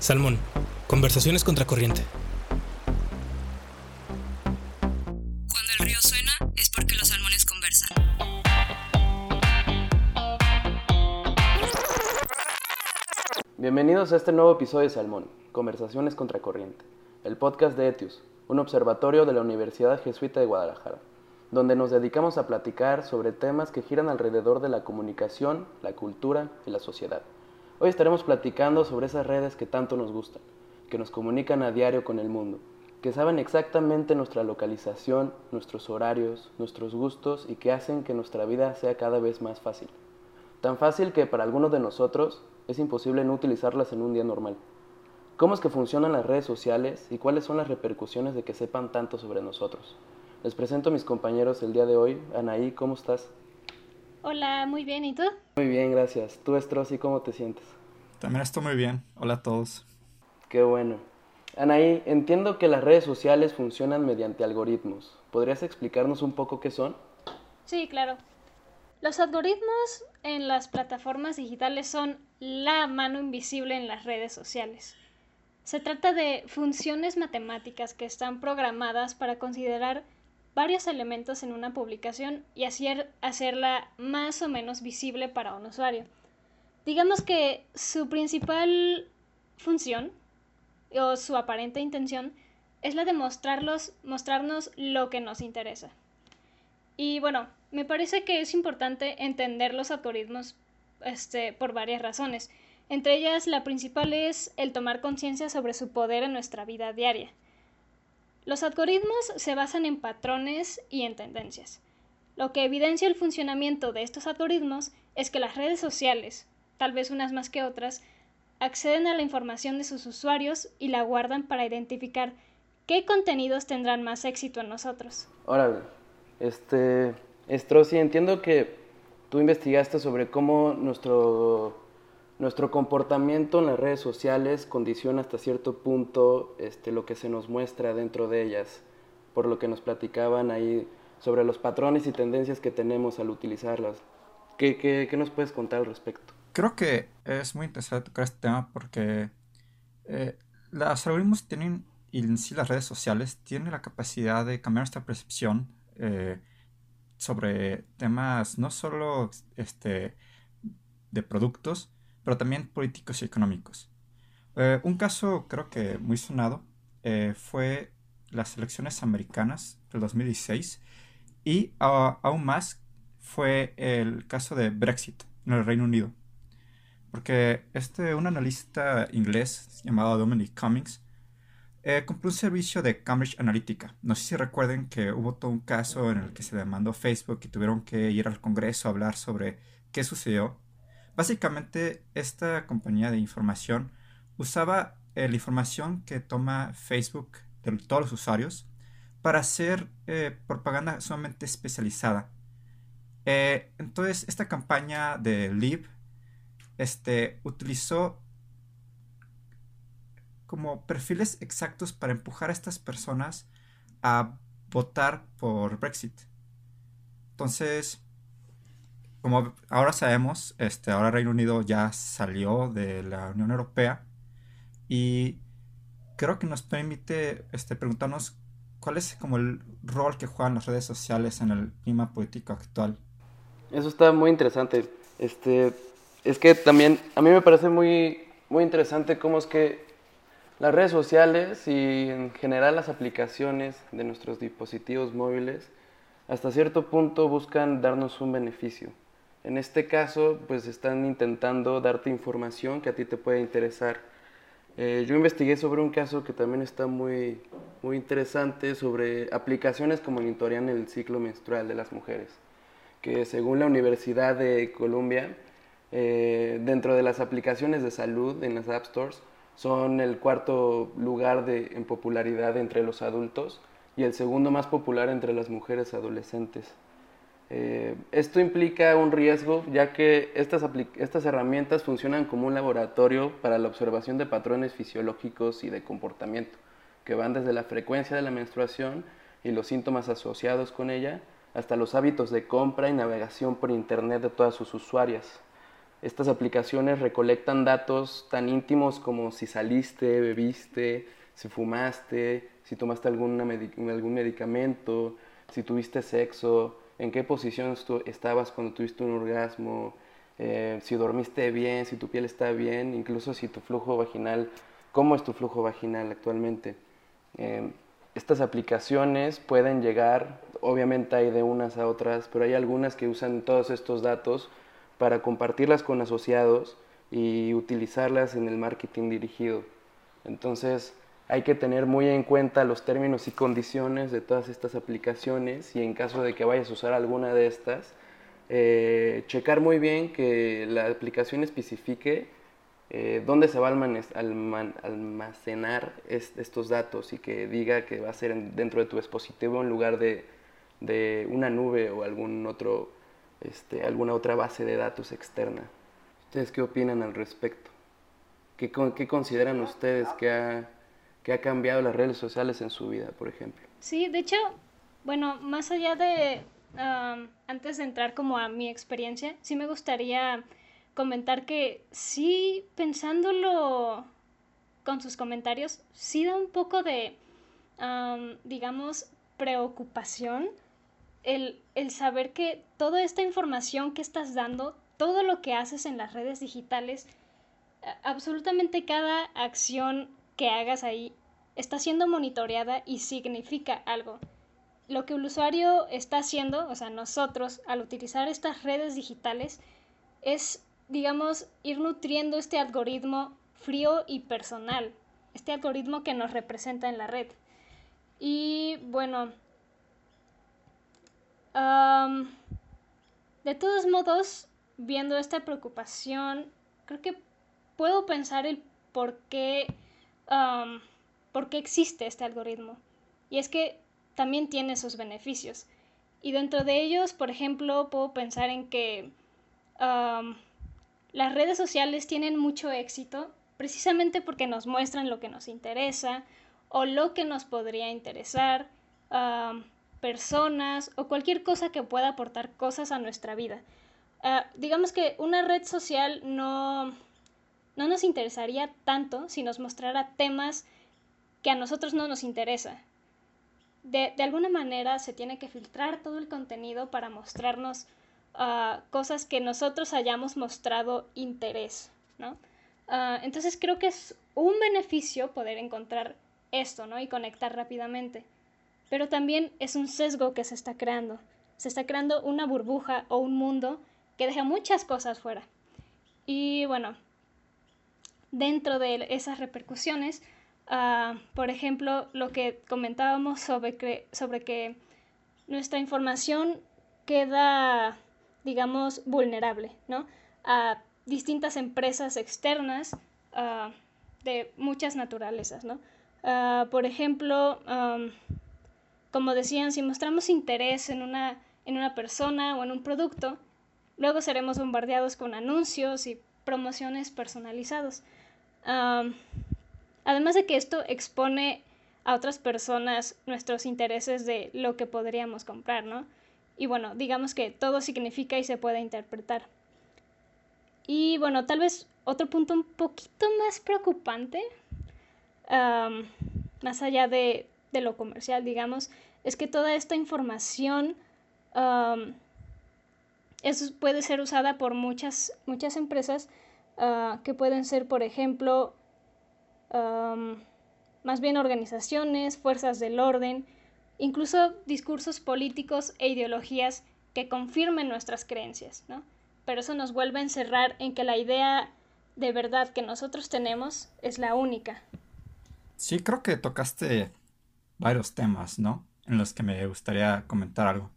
Salmón, conversaciones contracorriente. Cuando el río suena es porque los salmones conversan. Bienvenidos a este nuevo episodio de Salmón, Conversaciones Contracorriente, el podcast de Etius, un observatorio de la Universidad Jesuita de Guadalajara, donde nos dedicamos a platicar sobre temas que giran alrededor de la comunicación, la cultura y la sociedad. Hoy estaremos platicando sobre esas redes que tanto nos gustan, que nos comunican a diario con el mundo, que saben exactamente nuestra localización, nuestros horarios, nuestros gustos y que hacen que nuestra vida sea cada vez más fácil. Tan fácil que para algunos de nosotros es imposible no utilizarlas en un día normal. ¿Cómo es que funcionan las redes sociales y cuáles son las repercusiones de que sepan tanto sobre nosotros? Les presento a mis compañeros el día de hoy. Anaí, ¿cómo estás? Hola, muy bien, ¿y tú? Muy bien, gracias. ¿Tú, Estrossi, cómo te sientes? También estoy muy bien. Hola a todos. Qué bueno. Anaí, entiendo que las redes sociales funcionan mediante algoritmos. ¿Podrías explicarnos un poco qué son? Sí, claro. Los algoritmos en las plataformas digitales son la mano invisible en las redes sociales. Se trata de funciones matemáticas que están programadas para considerar varios elementos en una publicación y así hacerla más o menos visible para un usuario. Digamos que su principal función o su aparente intención es la de mostrarlos, mostrarnos lo que nos interesa. Y bueno, me parece que es importante entender los algoritmos este, por varias razones. Entre ellas, la principal es el tomar conciencia sobre su poder en nuestra vida diaria. Los algoritmos se basan en patrones y en tendencias. Lo que evidencia el funcionamiento de estos algoritmos es que las redes sociales, tal vez unas más que otras, acceden a la información de sus usuarios y la guardan para identificar qué contenidos tendrán más éxito en nosotros. Órale, este, Strossi, entiendo que tú investigaste sobre cómo nuestro nuestro comportamiento en las redes sociales condiciona hasta cierto punto este, lo que se nos muestra dentro de ellas, por lo que nos platicaban ahí sobre los patrones y tendencias que tenemos al utilizarlas. ¿Qué, qué, qué nos puedes contar al respecto? Creo que es muy interesante tocar este tema porque eh, los algoritmos tienen, y en sí las redes sociales, tienen la capacidad de cambiar nuestra percepción eh, sobre temas no solo este, de productos, pero también políticos y económicos. Eh, un caso creo que muy sonado eh, fue las elecciones americanas del 2016 y aún más fue el caso de Brexit en el Reino Unido. Porque este, un analista inglés llamado Dominic Cummings eh, compró un servicio de Cambridge Analytica. No sé si recuerden que hubo todo un caso en el que se demandó Facebook y tuvieron que ir al Congreso a hablar sobre qué sucedió Básicamente, esta compañía de información usaba eh, la información que toma Facebook de todos los usuarios para hacer eh, propaganda sumamente especializada. Eh, entonces, esta campaña de Live este, utilizó como perfiles exactos para empujar a estas personas a votar por Brexit. Entonces, como ahora sabemos, este, ahora Reino Unido ya salió de la Unión Europea y creo que nos permite este, preguntarnos cuál es como el rol que juegan las redes sociales en el clima político actual. Eso está muy interesante. Este, es que también a mí me parece muy, muy interesante cómo es que las redes sociales y en general las aplicaciones de nuestros dispositivos móviles hasta cierto punto buscan darnos un beneficio. En este caso, pues están intentando darte información que a ti te puede interesar. Eh, yo investigué sobre un caso que también está muy, muy interesante sobre aplicaciones que monitorean el ciclo menstrual de las mujeres, que según la Universidad de Columbia, eh, dentro de las aplicaciones de salud en las App Stores, son el cuarto lugar de, en popularidad entre los adultos y el segundo más popular entre las mujeres adolescentes. Eh, esto implica un riesgo ya que estas, herramientas funcionan como un laboratorio para la observación de patrones fisiológicos y de comportamiento, que van desde la frecuencia de la menstruación y los síntomas asociados con ella, hasta los hábitos de compra y navegación por Internet de todas sus usuarias. estas aplicaciones recolectan datos tan íntimos como si saliste, bebiste, si fumaste, si tomaste algún medicamento, si tuviste sexo, en qué posición estabas cuando tuviste un orgasmo, eh, si dormiste bien, si tu piel está bien, incluso si tu flujo vaginal, cómo es tu flujo vaginal actualmente. Eh, estas aplicaciones pueden llegar, obviamente hay de unas a otras, pero hay algunas que usan todos estos datos para compartirlas con asociados y utilizarlas en el marketing dirigido. Entonces hay que tener muy en cuenta los términos y condiciones de todas estas aplicaciones y en caso de que vayas a usar alguna de estas, eh, checar muy bien que la aplicación especifique eh, dónde se va a almacenar estos datos y que diga que va a ser dentro de tu dispositivo en lugar de, una nube o algún otro, este, alguna otra base de datos externa. ¿Ustedes qué opinan al respecto? ¿Qué, qué consideran ustedes que ha, que ha cambiado las redes sociales en su vida, por ejemplo? Sí, de hecho, bueno, más allá de, antes de entrar como a mi experiencia, sí me gustaría comentar que sí, pensándolo con sus comentarios, sí da un poco de, digamos, preocupación el, el saber que toda esta información que estás dando, todo lo que haces en las redes digitales, absolutamente cada acción que hagas ahí está siendo monitoreada y significa algo. Lo que el usuario está haciendo, o sea, nosotros, al utilizar estas redes digitales, es digamos, ir nutriendo este algoritmo frío y personal, este algoritmo que nos representa en la red. Y bueno, de todos modos, viendo esta preocupación, creo que puedo pensar el por qué, por qué existe este algoritmo. Y es que también tiene sus beneficios. Y dentro de ellos, por ejemplo, puedo pensar en que las redes sociales tienen mucho éxito precisamente porque nos muestran lo que nos interesa o lo que nos podría interesar, personas o cualquier cosa que pueda aportar cosas a nuestra vida. Ah, digamos que una red social no, no nos interesaría tanto si nos mostrara temas que a nosotros no nos interesa. De, de alguna manera se tiene que filtrar todo el contenido para mostrarnos cosas que nosotros hayamos mostrado interés, ¿no? Ah, entonces creo que es un beneficio poder encontrar esto, ¿no? Y conectar rápidamente. Pero también es un sesgo que se está creando. Se está creando una burbuja o un mundo que deja muchas cosas fuera. Y bueno, dentro de esas repercusiones, ah, por ejemplo, lo que comentábamos sobre que nuestra información queda digamos, vulnerable. A distintas empresas externas ah, de muchas naturalezas. Ah, por ejemplo, como decían, si mostramos interés en una, en una persona o en un producto, luego seremos bombardeados con anuncios y promociones personalizados. Además de que esto expone a otras personas nuestros intereses de lo que podríamos comprar, ¿no? Y bueno, digamos que todo significa y se puede interpretar. Y bueno, tal vez otro punto un poquito más preocupante, más allá de, lo comercial, digamos, es que toda esta información puede ser usada por muchas, muchas empresas ah, que pueden ser, por ejemplo, más bien organizaciones, fuerzas del orden, incluso discursos políticos e ideologías que confirmen nuestras creencias, ¿no? Pero eso nos vuelve a encerrar en que la idea de verdad que nosotros tenemos es la única. Sí, creo que tocaste varios temas, ¿no? En los que me gustaría comentar algo.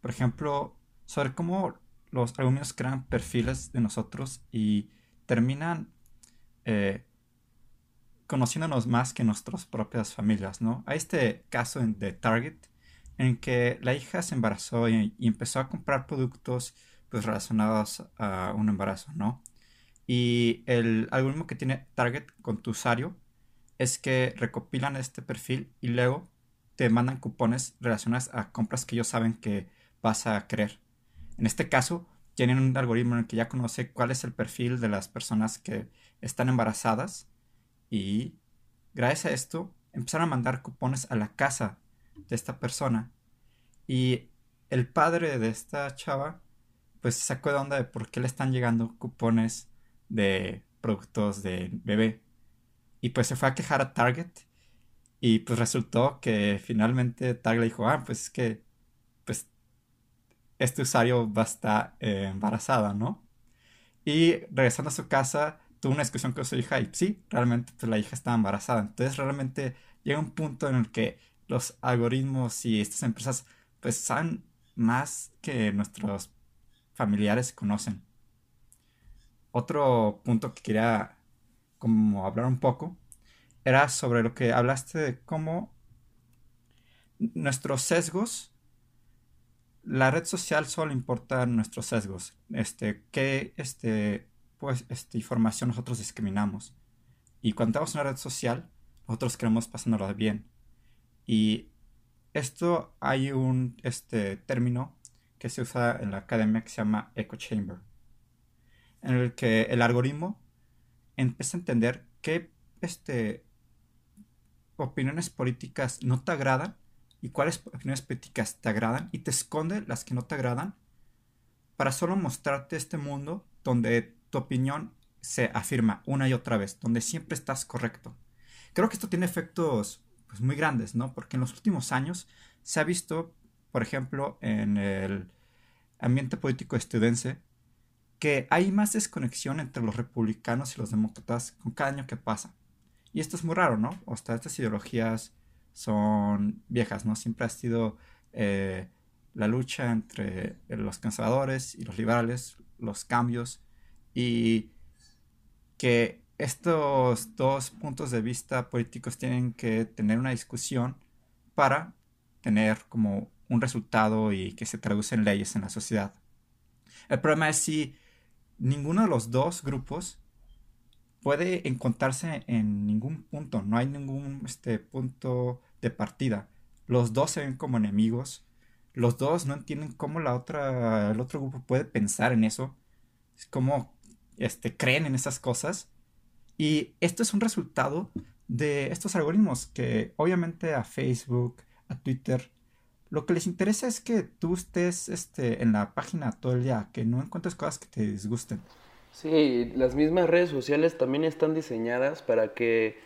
Por ejemplo, sobre cómo los alumnos crean perfiles de nosotros y terminan eh, conociéndonos más que nuestras propias familias, ¿no? Hay este caso de Target en que la hija se embarazó y, empezó a comprar productos pues relacionados a un embarazo, ¿no? Y el algoritmo que tiene Target con tu usuario es que recopilan este perfil y luego te mandan cupones relacionados a compras que ellos saben que vas a querer. En este caso, tienen un algoritmo en el que ya conoce cuál es el perfil de las personas que están embarazadas y gracias a esto empezaron a mandar cupones a la casa de esta persona. Y el padre de esta chava pues se sacó de onda de por qué le están llegando cupones de productos de bebé. Y pues se fue a quejar a Target y pues resultó que finalmente Target le dijo ah pues es que este usuario va a estar eh, embarazada no y regresando a su casa tuvo una discusión con su hija y sí, realmente pues, la hija estaba embarazada. Entonces realmente llega un punto en el que los algoritmos y estas empresas pues saben más que nuestros familiares conocen. Otro punto que quería como hablar un poco era sobre lo que hablaste de cómo nuestros sesgos la red social solo importa nuestros sesgos. Este, qué este, pues, esta información nosotros discriminamos. Y cuando en una red social, nosotros queremos pasárnoslo bien. Y esto hay un este, término que se usa en la academia que se llama echo chamber, en el que el algoritmo empieza a entender qué este, opiniones políticas no te agradan y cuáles opiniones políticas te agradan y te esconde las que no te agradan para solo mostrarte este mundo donde tu opinión se afirma una y otra vez, donde siempre estás correcto. Creo que esto tiene efectos pues, muy grandes, ¿no? Porque en los últimos años se ha visto, por ejemplo, en el ambiente político estadounidense, que hay más desconexión entre los republicanos y los demócratas con cada año que pasa. Y esto es muy raro, ¿no? O sea, estas ideologías son viejas, ¿no? Siempre ha sido eh, la lucha entre los conservadores y los liberales, los cambios, y que estos dos puntos de vista políticos tienen que tener una discusión para tener como un resultado y que se traduce en leyes en la sociedad. El problema es si ninguno de los dos grupos puede encontrarse en ningún punto, no hay ningún este, punto de partida. Los dos se ven como enemigos, los dos no entienden cómo la otra, el otro grupo puede pensar en eso. Es como este, creen en esas cosas. Y esto es un resultado de estos algoritmos que obviamente a Facebook, a Twitter, lo que les interesa es que tú estés este, en la página todo el día, que no encuentres cosas que te disgusten. Sí, las mismas redes sociales también están diseñadas para que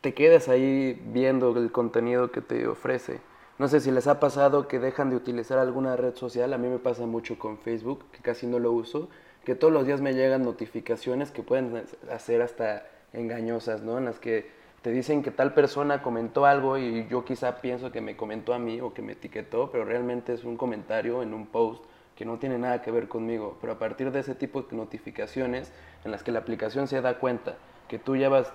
te quedes ahí viendo el contenido que te ofrece. No sé si les ha pasado que dejan de utilizar alguna red social, a mí me pasa mucho con Facebook, que casi no lo uso, que todos los días me llegan notificaciones que pueden hacer hasta engañosas, ¿no? En las que te dicen que tal persona comentó algo y yo quizá pienso que me comentó a mí o que me etiquetó, pero realmente es un comentario en un post que no tiene nada que ver conmigo. Pero a partir de ese tipo de notificaciones en las que la aplicación se da cuenta que tú llevas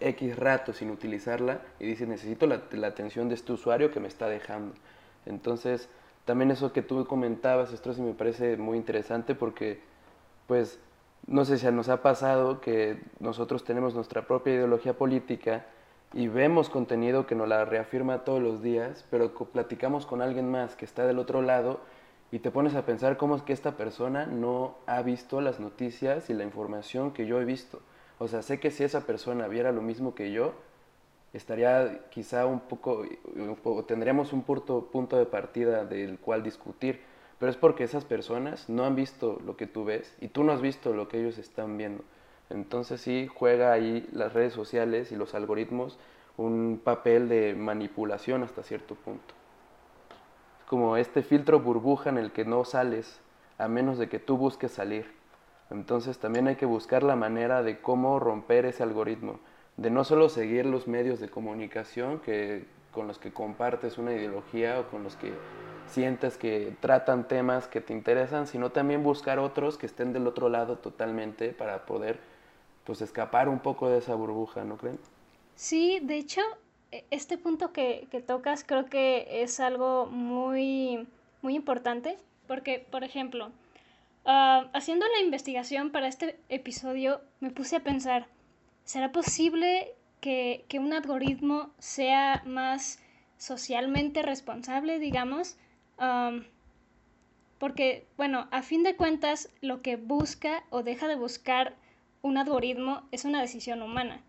X rato sin utilizarla y dices necesito la, la atención de este usuario que me está dejando. Entonces, también eso que tú comentabas, esto sí me parece muy interesante porque pues no sé si nos ha pasado que nosotros tenemos nuestra propia ideología política y vemos contenido que nos la reafirma todos los días, pero platicamos con alguien más que está del otro lado y te pones a pensar cómo es que esta persona no ha visto las noticias y la información que yo he visto. O sea, sé que si esa persona viera lo mismo que yo, estaría quizá un poco, tendríamos un punto, punto de partida del cual discutir pero es porque esas personas no han visto lo que tú ves y tú no has visto lo que ellos están viendo. Entonces sí juega ahí las redes sociales y los algoritmos un papel de manipulación hasta cierto punto. Como este filtro burbuja en el que no sales a menos de que tú busques salir. Entonces también hay que buscar la manera de cómo romper ese algoritmo, de no solo seguir los medios de comunicación que, con los que compartes una ideología o con los que sientes que tratan temas que te interesan, sino también buscar otros que estén del otro lado totalmente para poder pues escapar un poco de esa burbuja, ¿no creen? Sí, de hecho, este punto que, tocas creo que es algo muy, muy importante, porque, por ejemplo, ah, haciendo la investigación para este episodio, me puse a pensar, ¿será posible que, que un algoritmo sea más socialmente responsable, digamos? porque, bueno, a fin de cuentas, lo que busca o deja de buscar un algoritmo es una decisión humana.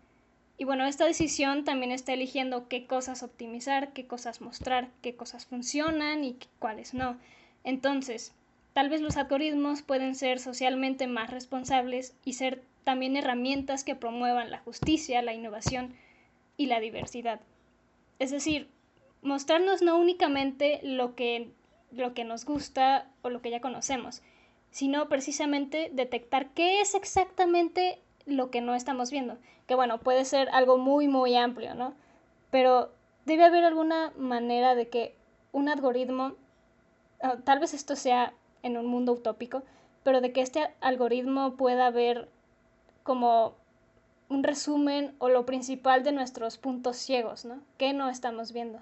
Y bueno, esta decisión también está eligiendo qué cosas optimizar, qué cosas mostrar, qué cosas funcionan y cuáles no. Entonces, tal vez los algoritmos pueden ser socialmente más responsables y ser también herramientas que promuevan la justicia, la innovación y la diversidad. Es decir, mostrarnos no únicamente lo que, lo que nos gusta o lo que ya conocemos, sino precisamente detectar qué es exactamente lo que no estamos viendo. Que bueno, puede ser algo muy, muy amplio, ¿no? Pero debe haber alguna manera de que un algoritmo, ah, tal vez esto sea en un mundo utópico, pero de que este algoritmo pueda ver como un resumen o lo principal de nuestros puntos ciegos, ¿no? ¿Qué no estamos viendo?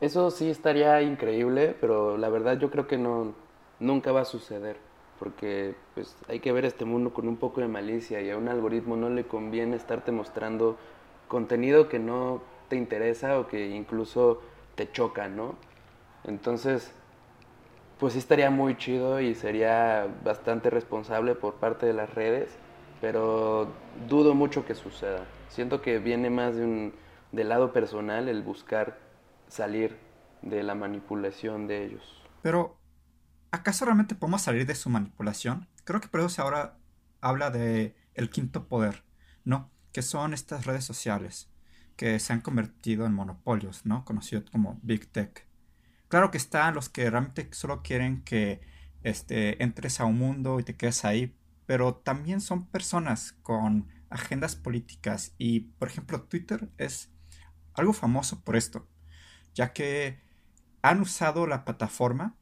Eso sí estaría increíble, pero la verdad yo creo que no, nunca va a suceder porque pues hay que ver este mundo con un poco de malicia y a un algoritmo no le conviene estarte mostrando contenido que no te interesa o que incluso te choca, ¿no? Entonces, pues sí estaría muy chido y sería bastante responsable por parte de las redes, pero dudo mucho que suceda. Siento que viene más de un, del lado personal el buscar salir de la manipulación de ellos. Pero ¿acaso realmente podemos salir de su manipulación? Creo que por eso ahora habla de el quinto poder, ¿no? Que son estas redes sociales que se han convertido en monopolios, ¿no? Conocidos como Big Tech. Claro que están los que realmente solo quieren que este, entres a un mundo y te quedes ahí, pero también son personas con agendas políticas y, por ejemplo, Twitter es algo famoso por esto, ya que han usado la plataforma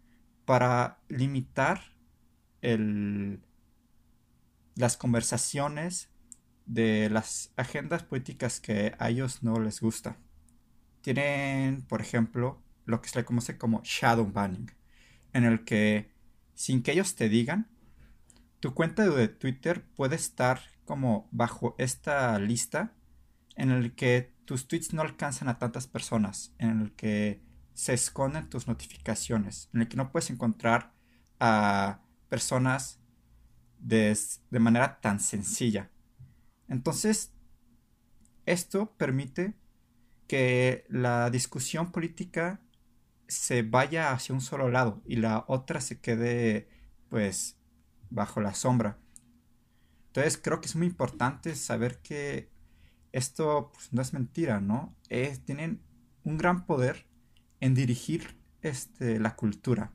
para limitar las conversaciones de las agendas políticas que a ellos no les gusta. Tienen, por ejemplo, lo que se le conoce como shadow banning, en el que sin que ellos te digan, tu cuenta de Twitter puede estar como bajo esta lista en el que tus tweets no alcanzan a tantas personas, en el que se esconden tus notificaciones, en el que no puedes encontrar a personas de, de manera tan sencilla. Entonces, esto permite que la discusión política se vaya hacia un solo lado y la otra se quede pues bajo la sombra. Entonces creo que es muy importante saber que esto pues, no es mentira, ¿no? tienen un gran poder en dirigir este, la cultura.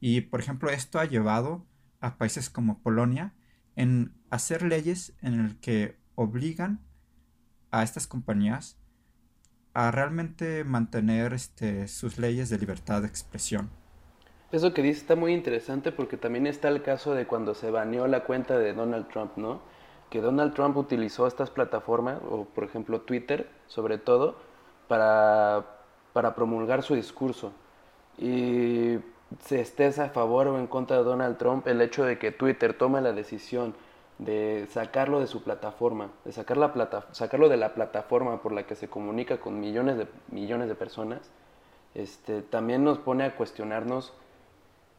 Y por ejemplo, esto ha llevado a países como Polonia en hacer leyes en el que obligan a estas compañías a realmente mantener este, sus leyes de libertad de expresión. Eso que dice está muy interesante porque también está el caso de cuando se baneó la cuenta de Donald Trump, ¿no? Que Donald Trump utilizó estas plataformas, o por ejemplo Twitter sobre todo, para para promulgar su discurso. Y se estés a favor o en contra de Donald Trump, el hecho de que Twitter tome la decisión de sacarlo de su plataforma, de sacar la plata, sacarlo de la plataforma por la que se comunica con millones de, millones de personas, este, también nos pone a cuestionarnos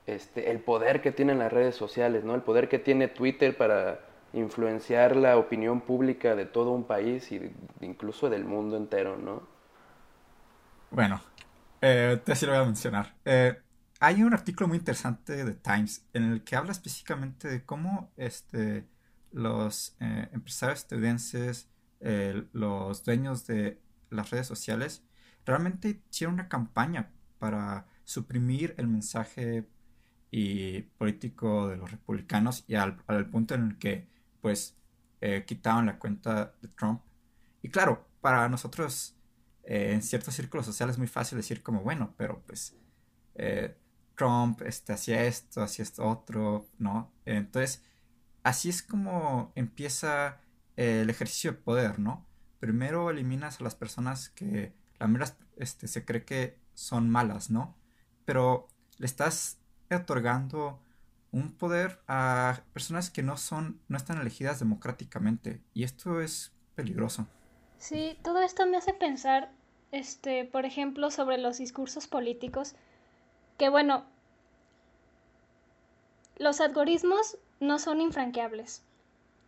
este, el poder que tienen las redes sociales, ¿no? el poder que tiene Twitter para influenciar la opinión pública de todo un país y incluso del mundo entero, ¿no? Bueno, eh, te sí lo voy a mencionar. Eh, hay un artículo muy interesante de Times en el que habla específicamente de cómo este, los eh, empresarios estadounidenses, los dueños de las redes sociales, realmente hicieron una campaña para suprimir el mensaje y político de los republicanos y al, al punto en el que pues quitaban la cuenta de Trump. Y claro, para nosotros eh, en ciertos círculos sociales es muy fácil decir como, bueno, pero pues eh, Trump este, hacía esto, hacía esto otro, ¿no? Entonces, así es como empieza el ejercicio de poder, ¿no? Primero eliminas a las personas que la este, se cree que son malas, ¿no? Pero le estás otorgando un poder a personas que no son, no están elegidas democráticamente. Y esto es peligroso. Sí, todo esto me hace pensar, este, por ejemplo, sobre los discursos políticos, que bueno, los algoritmos no son infranqueables.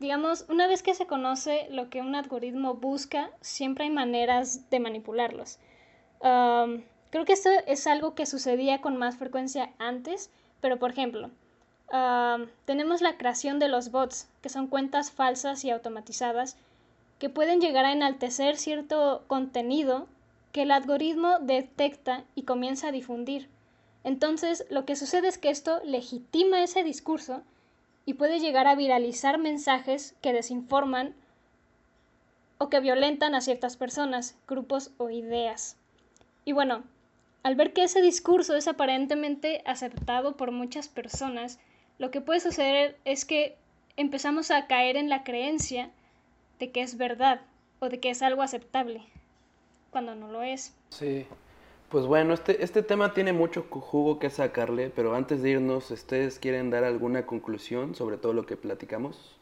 Digamos, una vez que se conoce lo que un algoritmo busca, siempre hay maneras de manipularlos. creo que esto es algo que sucedía con más frecuencia antes, pero por ejemplo, tenemos la creación de los bots, que son cuentas falsas y automatizadas, que pueden llegar a enaltecer cierto contenido que el algoritmo detecta y comienza a difundir. Entonces, lo que sucede es que esto legitima ese discurso y puede llegar a viralizar mensajes que desinforman o que violentan a ciertas personas, grupos o ideas. Y bueno, al ver que ese discurso es aparentemente aceptado por muchas personas, lo que puede suceder es que empezamos a caer en la creencia de que es verdad o de que es algo aceptable, cuando no lo es. Sí, pues bueno, este, este tema tiene mucho jugo que sacarle, pero antes de irnos, ¿ustedes quieren dar alguna conclusión sobre todo lo que platicamos?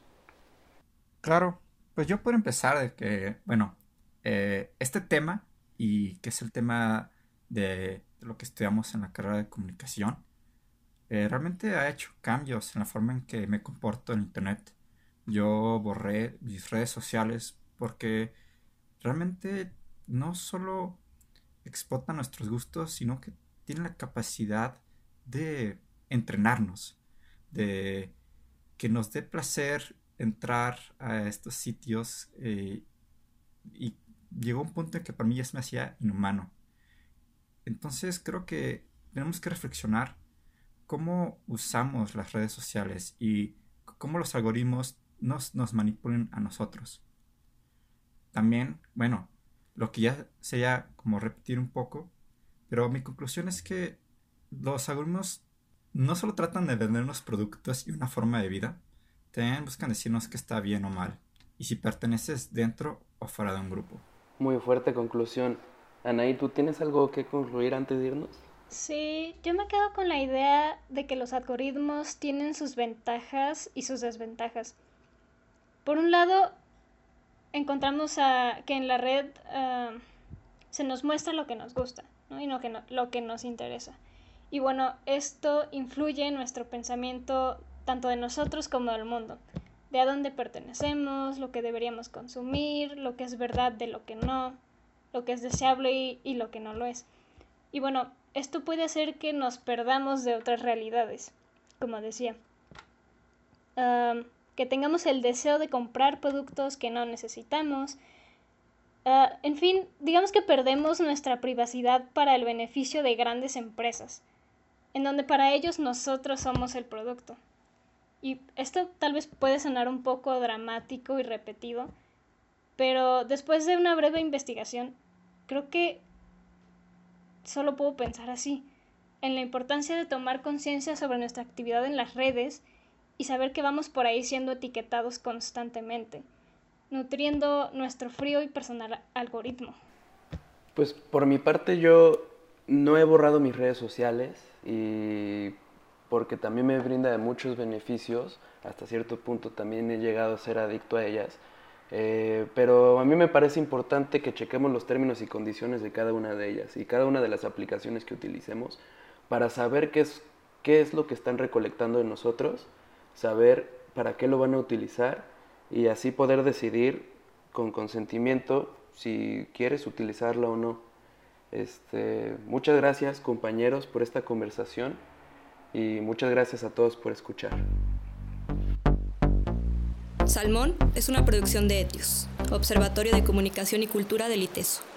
Claro, pues yo puedo empezar de que, bueno, eh, este tema, y que es el tema de, lo que estudiamos en la carrera de comunicación, eh, realmente ha hecho cambios en la forma en que me comporto en Internet. Yo borré mis redes sociales porque realmente no solo explota nuestros gustos, sino que tiene la capacidad de entrenarnos, de que nos dé placer entrar a estos sitios eh, y llegó un punto en que para mí ya se me hacía inhumano. Entonces creo que tenemos que reflexionar cómo usamos las redes sociales y cómo los algoritmos nos, nos manipulan a nosotros. También, bueno, lo que ya sería como repetir un poco, pero mi conclusión es que los algoritmos no solo tratan de vendernos productos y una forma de vida, también buscan decirnos que está bien o mal, y si perteneces dentro o fuera de un grupo. Muy fuerte conclusión. Anaí, ¿tú tienes algo que concluir antes de irnos? Sí, yo me quedo con la idea de que los algoritmos tienen sus ventajas y sus desventajas. Por un lado, encontramos a, que en la red ah, se nos muestra lo que nos gusta y lo que, lo que nos interesa. Y bueno, esto influye en nuestro pensamiento tanto de nosotros como del mundo, de a dónde pertenecemos, lo que deberíamos consumir, lo que es verdad de lo que no, lo que es deseable y, lo que no lo es. Y bueno, esto puede hacer que nos perdamos de otras realidades, como decía. Ah, que tengamos el deseo de comprar productos que no necesitamos. Ah, en fin, digamos que perdemos nuestra privacidad para el beneficio de grandes empresas, en donde para ellos nosotros somos el producto. Y esto tal vez puede sonar un poco dramático y repetido, pero después de una breve investigación, creo que solo puedo pensar así, en la importancia de tomar conciencia sobre nuestra actividad en las redes y saber que vamos por ahí siendo etiquetados constantemente, nutriendo nuestro frío y personal algoritmo. Pues por mi parte yo no he borrado mis redes sociales y porque también me brinda de muchos beneficios, hasta cierto punto también he llegado a ser adicto a ellas, eh, pero a mí me parece importante que chequemos los términos y condiciones de cada una de ellas y cada una de las aplicaciones que utilicemos para saber qué es, qué es lo que están recolectando de nosotros saber para qué lo van a utilizar y así poder decidir con consentimiento si quieres utilizarla o no. Este, muchas gracias compañeros por esta conversación y muchas gracias a todos por escuchar. Salmón es una producción de Etios, Observatorio de Comunicación y Cultura del ITESO.